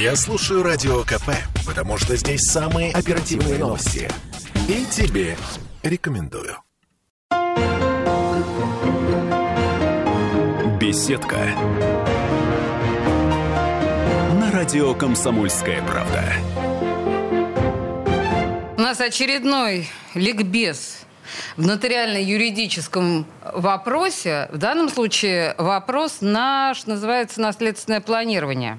Я слушаю Радио КП, потому что здесь самые оперативные новости. И тебе рекомендую. Беседка. На радио «Комсомольская правда». У нас очередной ликбез в нотариально-юридическом вопросе. В данном случае вопрос наш называется наследственное планирование.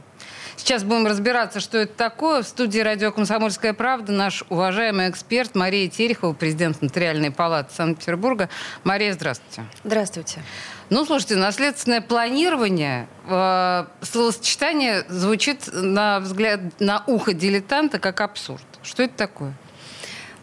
Сейчас будем разбираться, что это такое. В студии радио «Комсомольская правда» наш уважаемый эксперт Мария Терехова, президент Нотариальной палаты Санкт-Петербурга. Мария, здравствуйте. Здравствуйте. Ну, слушайте, наследственное планирование, э, словосочетание звучит на взгляд, на ухо дилетанта как абсурд. Что это такое?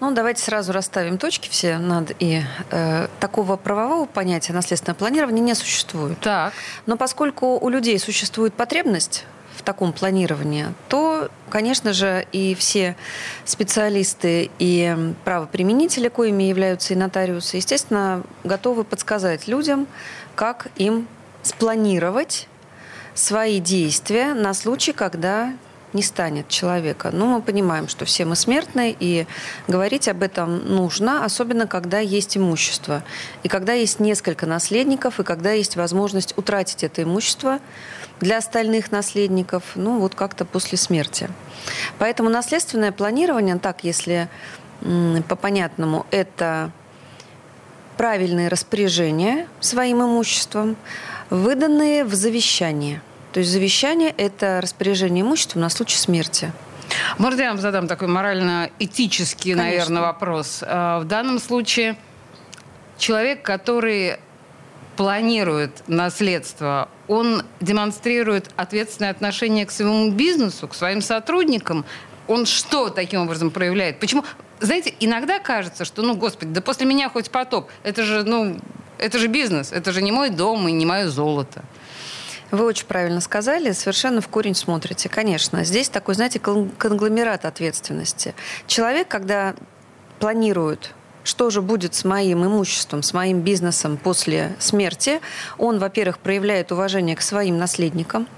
Ну, давайте сразу расставим точки все над «и». Э, такого правового понятия наследственное планирование не существует. Так. Но поскольку у людей существует потребность в таком планировании, то, конечно же, и все специалисты и правоприменители, коими являются и нотариусы, естественно, готовы подсказать людям, как им спланировать свои действия на случай, когда не станет человека. Но мы понимаем, что все мы смертные, и говорить об этом нужно, особенно когда есть имущество. И когда есть несколько наследников, и когда есть возможность утратить это имущество для остальных наследников, ну вот как-то после смерти. Поэтому наследственное планирование, так если по понятному, это правильные распоряжения своим имуществом, выданные в завещание – то есть завещание – это распоряжение имуществом на случай смерти. Можно я вам задам такой морально-этический, наверное, вопрос? А, в данном случае человек, который планирует наследство, он демонстрирует ответственное отношение к своему бизнесу, к своим сотрудникам. Он что таким образом проявляет? Почему? Знаете, иногда кажется, что, ну, господи, да после меня хоть потоп. Это же, ну, это же бизнес, это же не мой дом и не мое золото. Вы очень правильно сказали, совершенно в корень смотрите. Конечно, здесь такой, знаете, конгломерат ответственности. Человек, когда планирует что же будет с моим имуществом, с моим бизнесом после смерти, он, во-первых, проявляет уважение к своим наследникам,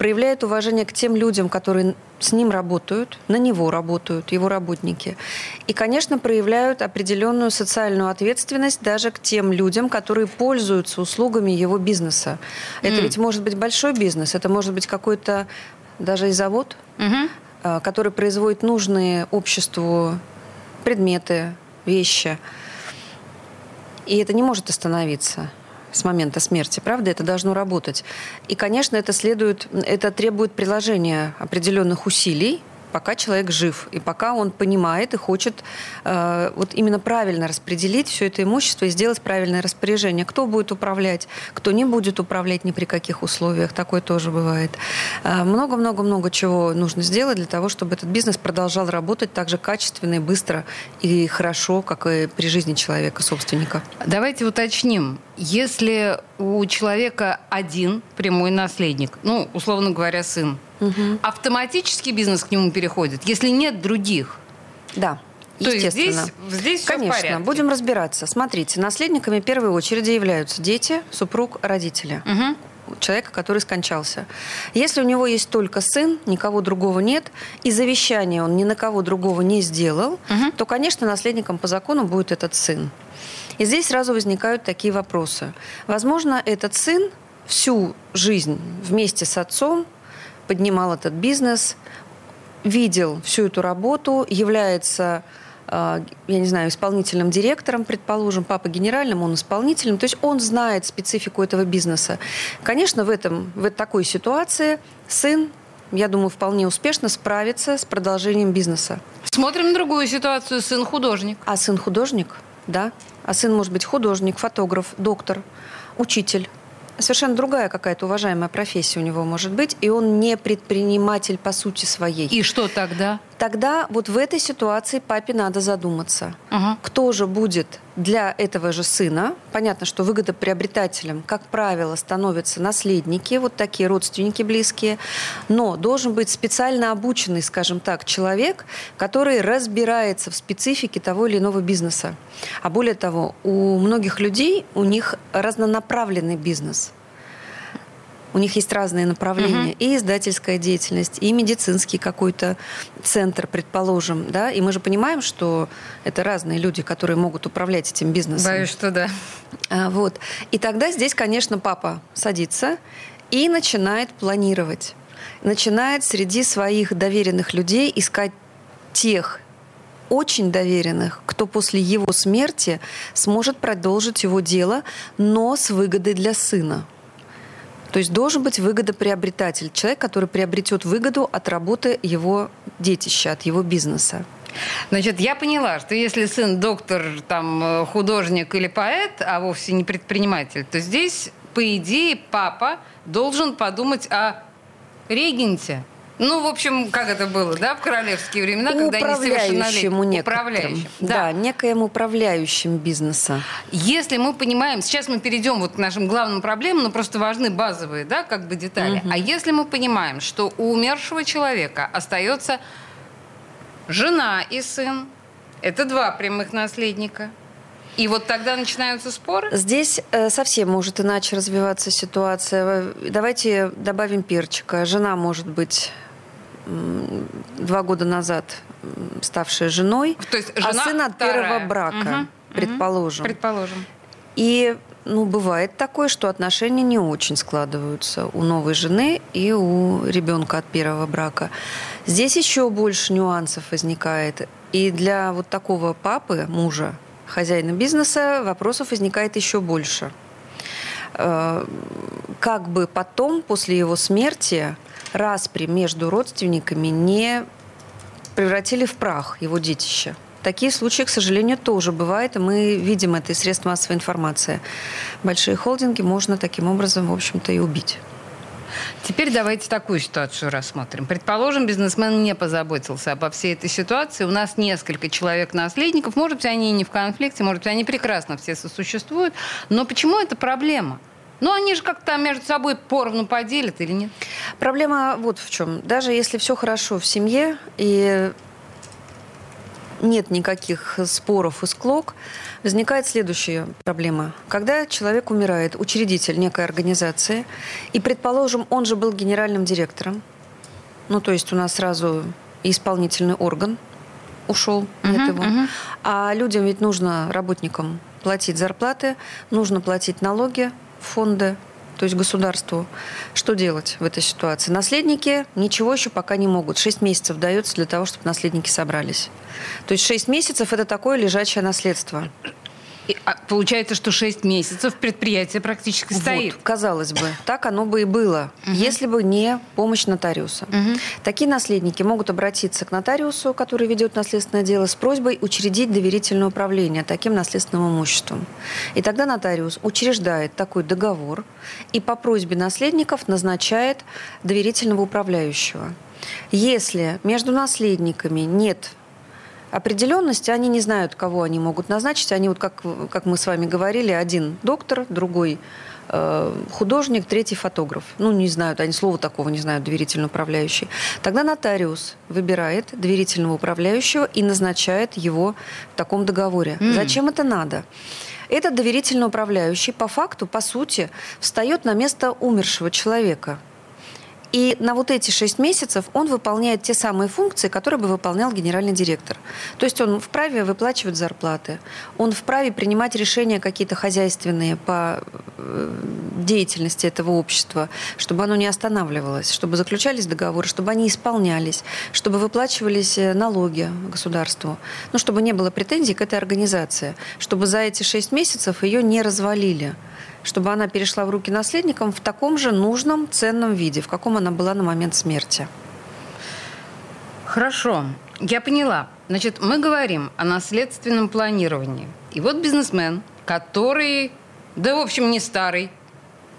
проявляет уважение к тем людям, которые с ним работают, на него работают, его работники. И, конечно, проявляют определенную социальную ответственность даже к тем людям, которые пользуются услугами его бизнеса. Это mm. ведь может быть большой бизнес, это может быть какой-то даже и завод, mm-hmm. который производит нужные обществу предметы, вещи. И это не может остановиться с момента смерти, правда? Это должно работать. И, конечно, это следует, это требует приложения определенных усилий, пока человек жив, и пока он понимает и хочет э, вот именно правильно распределить все это имущество и сделать правильное распоряжение. Кто будет управлять, кто не будет управлять ни при каких условиях, такое тоже бывает. Э, много-много-много чего нужно сделать для того, чтобы этот бизнес продолжал работать так же качественно и быстро и хорошо, как и при жизни человека, собственника. Давайте уточним. Если у человека один прямой наследник, ну, условно говоря, сын, угу. автоматически бизнес к нему переходит, если нет других? Да. То естественно. есть здесь, здесь Конечно, все в порядке. будем разбираться. Смотрите, наследниками в первой очереди являются дети, супруг, родители. Угу человека, который скончался. Если у него есть только сын, никого другого нет, и завещание он ни на кого другого не сделал, угу. то, конечно, наследником по закону будет этот сын. И здесь сразу возникают такие вопросы. Возможно, этот сын всю жизнь вместе с отцом поднимал этот бизнес, видел всю эту работу, является э, я не знаю, исполнительным директором, предположим, папа генеральным, он исполнителем. То есть он знает специфику этого бизнеса. Конечно, в, этом, в такой ситуации сын, я думаю, вполне успешно справится с продолжением бизнеса. Смотрим на другую ситуацию. Сын художник. А сын художник, да. А сын может быть художник, фотограф, доктор, учитель. Совершенно другая какая-то уважаемая профессия у него может быть, и он не предприниматель по сути своей. И что тогда? Тогда вот в этой ситуации папе надо задуматься, угу. кто же будет для этого же сына. Понятно, что выгодоприобретателем, как правило, становятся наследники, вот такие родственники близкие, но должен быть специально обученный, скажем так, человек, который разбирается в специфике того или иного бизнеса. А более того, у многих людей, у них разнонаправленный бизнес. У них есть разные направления. Угу. И издательская деятельность, и медицинский какой-то центр, предположим. Да? И мы же понимаем, что это разные люди, которые могут управлять этим бизнесом. Боюсь, что да. А, вот. И тогда здесь, конечно, папа садится и начинает планировать. Начинает среди своих доверенных людей искать тех очень доверенных, кто после его смерти сможет продолжить его дело, но с выгодой для сына. То есть должен быть выгодоприобретатель, человек, который приобретет выгоду от работы его детища, от его бизнеса. Значит, я поняла, что если сын доктор, там, э, художник или поэт, а вовсе не предприниматель, то здесь, по идее, папа должен подумать о регенте, ну, в общем, как это было, да, в королевские времена, когда они совершеннолетние. Управляющим. Да. да, некоим управляющим бизнеса. Если мы понимаем, сейчас мы перейдем вот к нашим главным проблемам, но просто важны базовые, да, как бы детали. Угу. А если мы понимаем, что у умершего человека остается жена и сын, это два прямых наследника. И вот тогда начинаются споры? Здесь э, совсем может иначе развиваться ситуация. Давайте добавим перчика. Жена может быть два года назад ставшая женой, То есть а жена а сын от вторая. первого брака, угу, предположим. Предположим. И ну, бывает такое, что отношения не очень складываются у новой жены и у ребенка от первого брака. Здесь еще больше нюансов возникает. И для вот такого папы, мужа, хозяина бизнеса, вопросов возникает еще больше. Э, как бы потом, после его смерти, распри между родственниками не превратили в прах его детище. Такие случаи, к сожалению, тоже бывают, и мы видим это из средств массовой информации. Большие холдинги можно таким образом, в общем-то, и убить. Теперь давайте такую ситуацию рассмотрим. Предположим, бизнесмен не позаботился обо всей этой ситуации. У нас несколько человек-наследников. Может быть, они не в конфликте, может быть, они прекрасно все сосуществуют. Но почему это проблема? Ну, они же как-то между собой поровну поделят или нет? Проблема вот в чем. Даже если все хорошо в семье и нет никаких споров и склок, возникает следующая проблема. Когда человек умирает, учредитель некой организации, и, предположим, он же был генеральным директором, ну, то есть у нас сразу исполнительный орган ушел, нет uh-huh, его. Uh-huh. А людям ведь нужно, работникам, платить зарплаты, нужно платить налоги, фонды, то есть государству. Что делать в этой ситуации? Наследники ничего еще пока не могут. Шесть месяцев дается для того, чтобы наследники собрались. То есть шесть месяцев – это такое лежачее наследство. А, получается, что 6 месяцев предприятие практически стоит. Вот, казалось бы, так оно бы и было, угу. если бы не помощь нотариуса. Угу. Такие наследники могут обратиться к нотариусу, который ведет наследственное дело, с просьбой учредить доверительное управление таким наследственным имуществом. И тогда нотариус учреждает такой договор и по просьбе наследников назначает доверительного управляющего. Если между наследниками нет определенности, они не знают, кого они могут назначить. Они вот, как, как мы с вами говорили, один доктор, другой э, художник, третий фотограф. Ну, не знают, они слова такого не знают, доверительно управляющий. Тогда нотариус выбирает доверительного управляющего и назначает его в таком договоре. Mm. Зачем это надо? Этот доверительно управляющий по факту, по сути, встает на место умершего человека – и на вот эти шесть месяцев он выполняет те самые функции, которые бы выполнял генеральный директор. То есть он вправе выплачивать зарплаты, он вправе принимать решения какие-то хозяйственные по э, деятельности этого общества, чтобы оно не останавливалось, чтобы заключались договоры, чтобы они исполнялись, чтобы выплачивались э, налоги государству, ну, чтобы не было претензий к этой организации, чтобы за эти шесть месяцев ее не развалили чтобы она перешла в руки наследникам в таком же нужном, ценном виде, в каком она была на момент смерти. Хорошо, я поняла. Значит, мы говорим о наследственном планировании. И вот бизнесмен, который, да, в общем, не старый,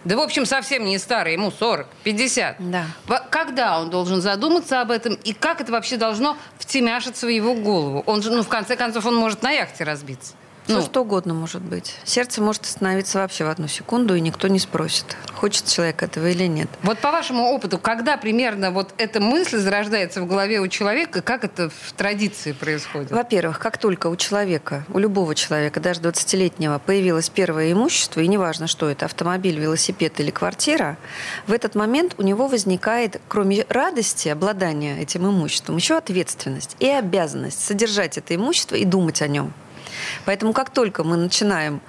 да, в общем, совсем не старый, ему 40, 50. Да. Когда он должен задуматься об этом, и как это вообще должно втемяшиться в его голову? Он же, ну, в конце концов, он может на яхте разбиться. Все ну, что угодно может быть. Сердце может остановиться вообще в одну секунду, и никто не спросит, хочет человек этого или нет. Вот по вашему опыту, когда примерно вот эта мысль зарождается в голове у человека, как это в традиции происходит? Во-первых, как только у человека, у любого человека, даже 20-летнего, появилось первое имущество, и неважно, что это, автомобиль, велосипед или квартира, в этот момент у него возникает, кроме радости обладания этим имуществом, еще ответственность и обязанность содержать это имущество и думать о нем. Поэтому как только мы начинаем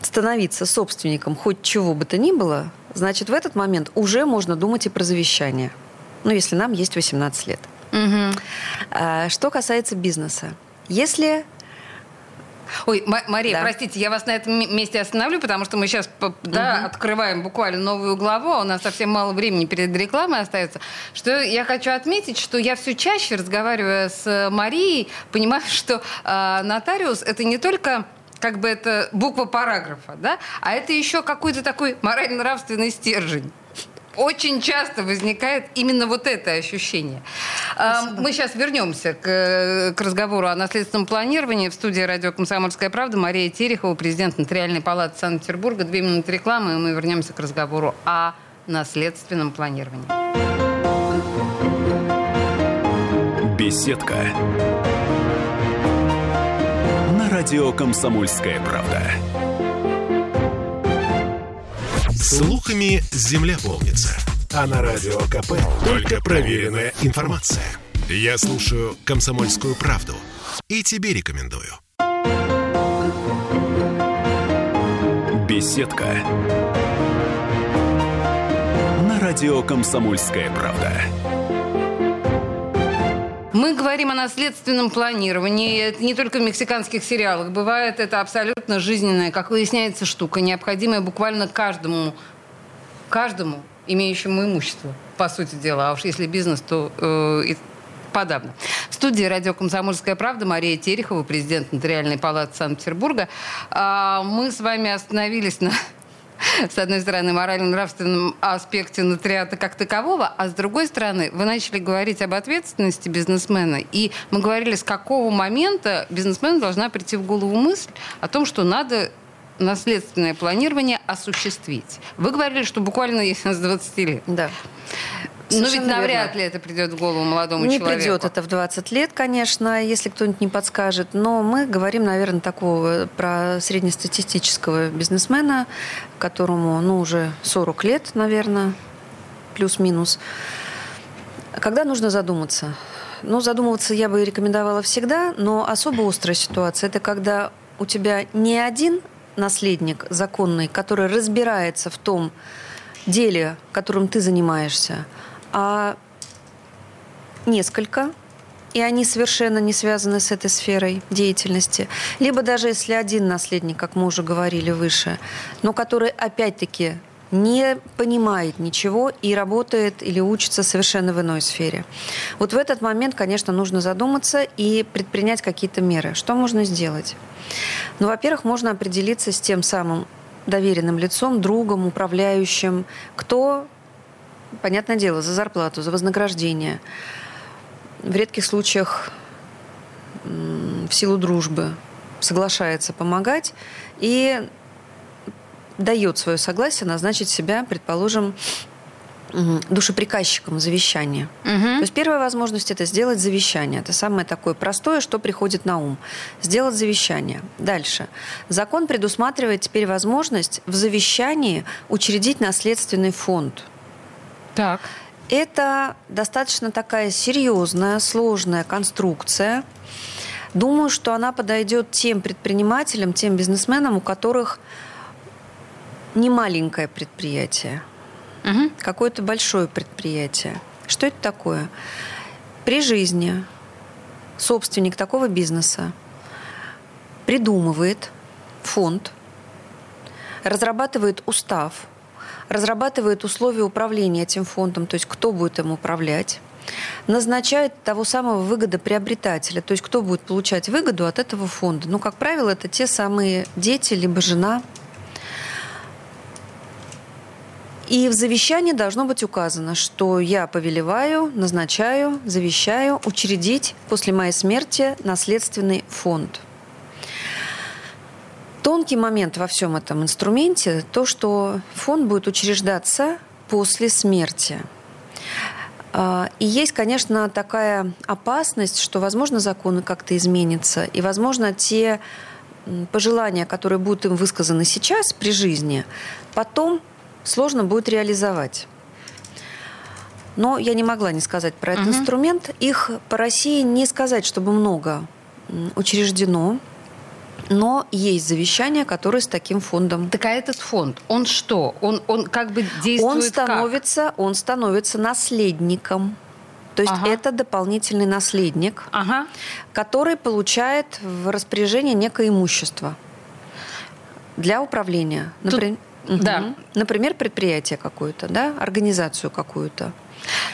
становиться собственником хоть чего бы то ни было, значит, в этот момент уже можно думать и про завещание. Ну, если нам есть 18 лет. Угу. Что касается бизнеса. Если Ой, Мария, да. простите, я вас на этом месте остановлю, потому что мы сейчас да, угу. открываем буквально новую главу, а у нас совсем мало времени перед рекламой остается. Что я хочу отметить, что я все чаще, разговаривая с Марией, понимаю, что э, нотариус это не только как бы это буква параграфа, да, а это еще какой-то такой морально-нравственный стержень очень часто возникает именно вот это ощущение. Спасибо. Мы сейчас вернемся к, к разговору о наследственном планировании. В студии радио «Комсомольская правда» Мария Терехова, президент Нотариальной палаты Санкт-Петербурга. Две минуты рекламы, и мы вернемся к разговору о наследственном планировании. Беседка. На радио «Комсомольская правда». Слухами земля полнится. А на радио КП только проверенная информация. Я слушаю «Комсомольскую правду» и тебе рекомендую. Беседка. На радио «Комсомольская правда». Мы говорим о наследственном планировании. Это не только в мексиканских сериалах. Бывает это абсолютно жизненная, как выясняется, штука, необходимая буквально каждому, каждому имеющему имущество, по сути дела. А уж если бизнес, то э, и подавно. В студии радио «Комсомольская правда» Мария Терехова, президент Нотариальной палаты Санкт-Петербурга. А, мы с вами остановились на с одной стороны, морально-нравственном аспекте нотариата как такового, а с другой стороны, вы начали говорить об ответственности бизнесмена, и мы говорили, с какого момента бизнесмену должна прийти в голову мысль о том, что надо наследственное планирование осуществить. Вы говорили, что буквально с 20 лет. Да. Но ведь навряд верно. ли это придет в голову молодому не человеку. Не придет это в 20 лет, конечно, если кто-нибудь не подскажет. Но мы говорим, наверное, такого про среднестатистического бизнесмена, которому ну, уже 40 лет, наверное, плюс-минус. Когда нужно задуматься? Ну, задумываться я бы рекомендовала всегда, но особо острая ситуация – это когда у тебя не один наследник законный, который разбирается в том деле, которым ты занимаешься, а несколько, и они совершенно не связаны с этой сферой деятельности. Либо даже если один наследник, как мы уже говорили выше, но который опять-таки не понимает ничего и работает или учится совершенно в иной сфере. Вот в этот момент, конечно, нужно задуматься и предпринять какие-то меры. Что можно сделать? Ну, во-первых, можно определиться с тем самым доверенным лицом, другом, управляющим, кто понятное дело, за зарплату, за вознаграждение. В редких случаях в силу дружбы соглашается помогать и дает свое согласие назначить себя, предположим, душеприказчиком завещания. Угу. То есть первая возможность это сделать завещание. Это самое такое простое, что приходит на ум. Сделать завещание. Дальше. Закон предусматривает теперь возможность в завещании учредить наследственный фонд. Так. Это достаточно такая серьезная, сложная конструкция. Думаю, что она подойдет тем предпринимателям, тем бизнесменам, у которых не маленькое предприятие, угу. какое-то большое предприятие. Что это такое? При жизни собственник такого бизнеса придумывает фонд, разрабатывает устав – разрабатывает условия управления этим фондом, то есть кто будет им управлять, назначает того самого выгодоприобретателя, то есть кто будет получать выгоду от этого фонда. Ну, как правило, это те самые дети, либо жена. И в завещании должно быть указано, что я повелеваю, назначаю, завещаю учредить после моей смерти наследственный фонд. Тонкий момент во всем этом инструменте то, что фонд будет учреждаться после смерти. А, и есть, конечно, такая опасность, что, возможно, законы как-то изменятся, и, возможно, те пожелания, которые будут им высказаны сейчас при жизни, потом сложно будет реализовать. Но я не могла не сказать про этот угу. инструмент. Их по России не сказать, чтобы много учреждено. Но есть завещание, которое с таким фондом. Так а этот фонд, он что? Он, он как бы действует он становится, как? Он становится наследником. То есть ага. это дополнительный наследник, ага. который получает в распоряжение некое имущество для управления. Например, Тут, угу. да. Например, предприятие какое-то, да, организацию какую-то.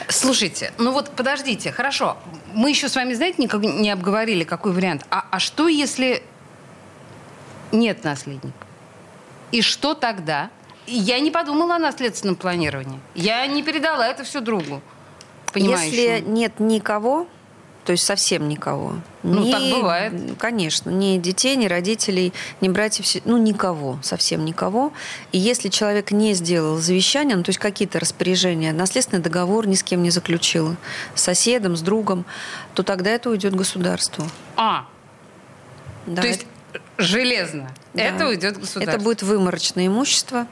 Слушайте, ну вот подождите, хорошо. Мы еще с вами, знаете, никак не обговорили, какой вариант. А, а что, если нет наследника? И что тогда? Я не подумала о наследственном планировании. Я не передала это все другу. Если нет никого, то есть совсем никого. Ну, ни, так бывает. Конечно. Ни детей, ни родителей, ни братьев, ну, никого, совсем никого. И если человек не сделал завещание, ну, то есть какие-то распоряжения, наследственный договор ни с кем не заключил, с соседом, с другом, то тогда это уйдет государству. А, да, то есть. Железно. Да. Это уйдет государству. Это будет выморочное имущество,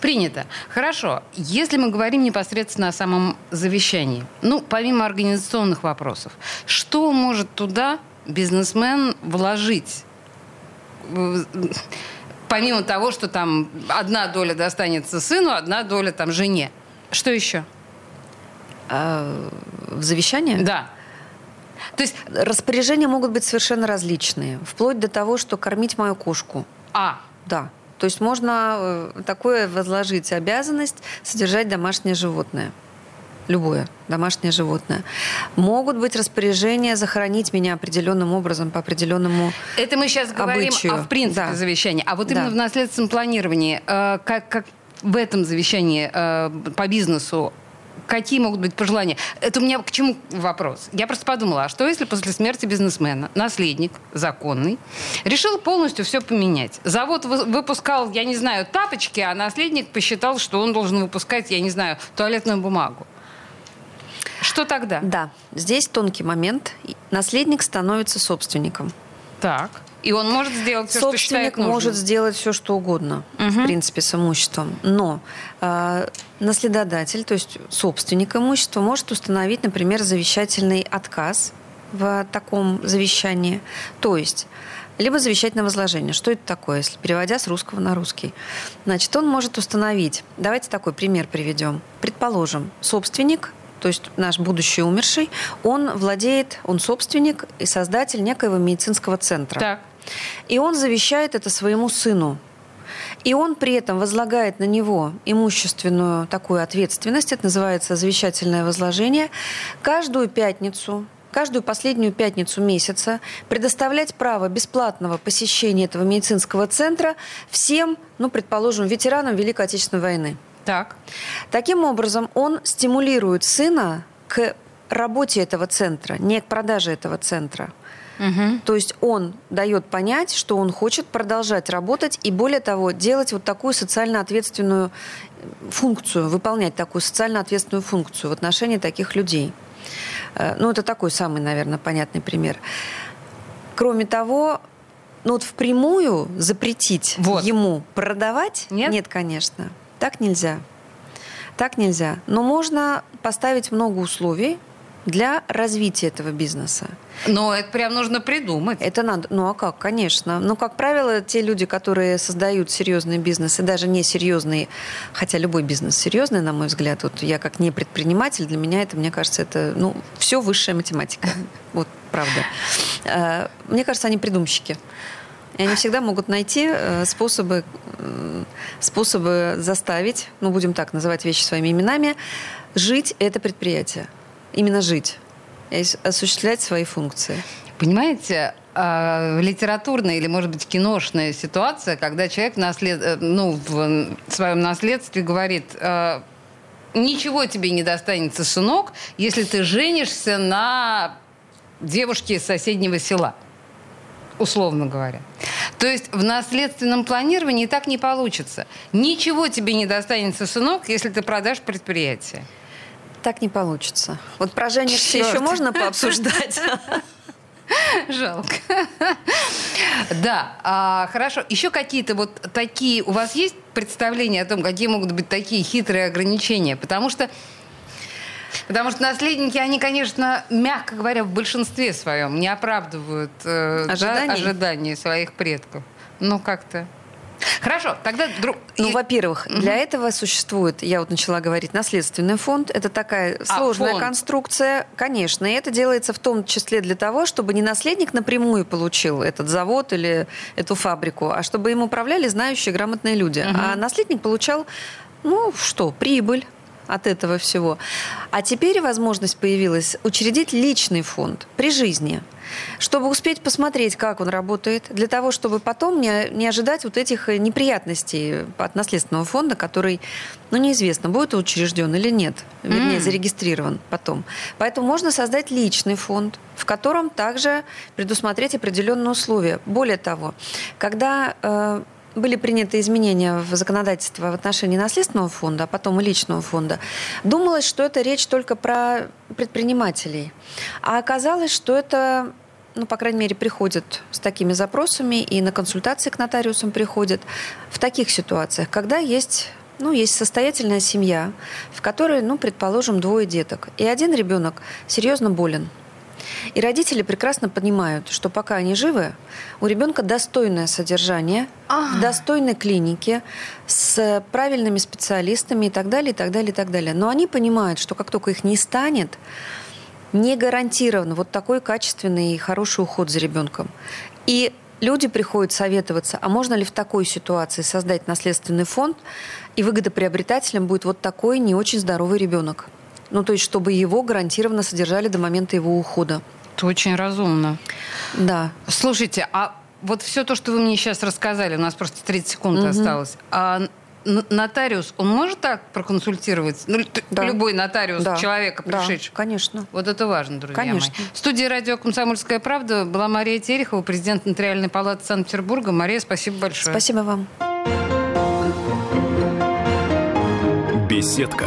Принято. Хорошо. Если мы говорим непосредственно о самом завещании, ну, помимо организационных вопросов, что может туда бизнесмен вложить? Помимо того, что там одна доля достанется сыну, одна доля там жене. Что еще? А, в завещании? Да. То есть распоряжения могут быть совершенно различные, вплоть до того, что кормить мою кошку. А. Да. То есть можно э, такое возложить обязанность содержать домашнее животное. Любое домашнее животное. Могут быть распоряжения захоронить меня определенным образом по определенному Это мы сейчас говорим обычаю. о в принципе да. завещании. А вот именно да. в наследственном планировании, э, как, как в этом завещании э, по бизнесу какие могут быть пожелания? Это у меня к чему вопрос? Я просто подумала, а что если после смерти бизнесмена наследник законный решил полностью все поменять? Завод выпускал, я не знаю, тапочки, а наследник посчитал, что он должен выпускать, я не знаю, туалетную бумагу. Что тогда? Да, здесь тонкий момент. Наследник становится собственником. Так. И он может сделать все, Собственник что считает нужным. может сделать все, что угодно, угу. в принципе, с имуществом. Но э, наследодатель, то есть собственник имущества, может установить, например, завещательный отказ в таком завещании. То есть либо завещательное возложение. Что это такое, если переводя с русского на русский? Значит, он может установить, давайте такой пример приведем. Предположим, собственник то есть наш будущий умерший, он владеет, он собственник и создатель некоего медицинского центра. Так. И он завещает это своему сыну. И он при этом возлагает на него имущественную такую ответственность, это называется завещательное возложение, каждую пятницу каждую последнюю пятницу месяца предоставлять право бесплатного посещения этого медицинского центра всем, ну, предположим, ветеранам Великой Отечественной войны. Так. Таким образом, он стимулирует сына к работе этого центра, не к продаже этого центра. Угу. То есть он дает понять, что он хочет продолжать работать и, более того, делать вот такую социально ответственную функцию, выполнять такую социально ответственную функцию в отношении таких людей. Э, ну, это такой самый, наверное, понятный пример. Кроме того, ну вот впрямую запретить вот. ему продавать нет? нет, конечно. Так нельзя. Так нельзя. Но можно поставить много условий, для развития этого бизнеса. Но это прям нужно придумать. Это надо. Ну а как, конечно. Ну, как правило, те люди, которые создают серьезный бизнес, и даже не серьезный, хотя любой бизнес серьезный, на мой взгляд, вот я как не предприниматель, для меня это, мне кажется, это, ну, все высшая математика. Вот правда. Э, мне кажется, они придумщики. И они всегда могут найти э, способы, э, способы заставить, ну, будем так называть вещи своими именами, жить это предприятие именно жить осуществлять свои функции. Понимаете, э, литературная или, может быть, киношная ситуация, когда человек наслед... Э, ну, в своем наследстве говорит, э, ничего тебе не достанется, сынок, если ты женишься на девушке из соседнего села. условно говоря. То есть в наследственном планировании так не получится. Ничего тебе не достанется, сынок, если ты продашь предприятие. Так не получится. Вот про женишься еще можно пообсуждать. Жалко. Да, а, хорошо. Еще какие-то вот такие... У вас есть представление о том, какие могут быть такие хитрые ограничения? Потому что Потому что наследники, они, конечно, мягко говоря, в большинстве своем не оправдывают э, ожиданий? Да, ожиданий своих предков. Ну, как-то Хорошо, тогда... Друг... Ну, во-первых, угу. для этого существует, я вот начала говорить, наследственный фонд. Это такая а, сложная фонд. конструкция, конечно. И это делается в том числе для того, чтобы не наследник напрямую получил этот завод или эту фабрику, а чтобы им управляли знающие, грамотные люди. Угу. А наследник получал, ну, что, прибыль от этого всего. А теперь возможность появилась учредить личный фонд при жизни, чтобы успеть посмотреть, как он работает, для того, чтобы потом не, не ожидать вот этих неприятностей от наследственного фонда, который, ну, неизвестно, будет учрежден или нет, вернее, mm. зарегистрирован потом. Поэтому можно создать личный фонд, в котором также предусмотреть определенные условия. Более того, когда э, были приняты изменения в законодательство в отношении наследственного фонда, а потом и личного фонда, думалось, что это речь только про предпринимателей. А оказалось, что это ну, по крайней мере, приходят с такими запросами и на консультации к нотариусам приходят в таких ситуациях, когда есть ну, есть состоятельная семья, в которой, ну, предположим, двое деток, и один ребенок серьезно болен – и родители прекрасно понимают, что пока они живы, у ребенка достойное содержание ага. в достойной клинике с правильными специалистами и так далее, и так далее, и так далее. Но они понимают, что как только их не станет, не гарантирован вот такой качественный и хороший уход за ребенком. И люди приходят советоваться, а можно ли в такой ситуации создать наследственный фонд, и выгодоприобретателем будет вот такой не очень здоровый ребенок. Ну, то есть, чтобы его гарантированно содержали до момента его ухода. Это очень разумно. Да. Слушайте, а вот все то, что вы мне сейчас рассказали, у нас просто 30 секунд угу. осталось. А нотариус, он может так проконсультировать? Ну, да. любой нотариус да. человека, пришедшего? Да, конечно. Вот это важно, друзья конечно. мои. В студии радио «Комсомольская правда» была Мария Терехова, президент Нотариальной палаты Санкт-Петербурга. Мария, спасибо большое. Спасибо вам. Беседка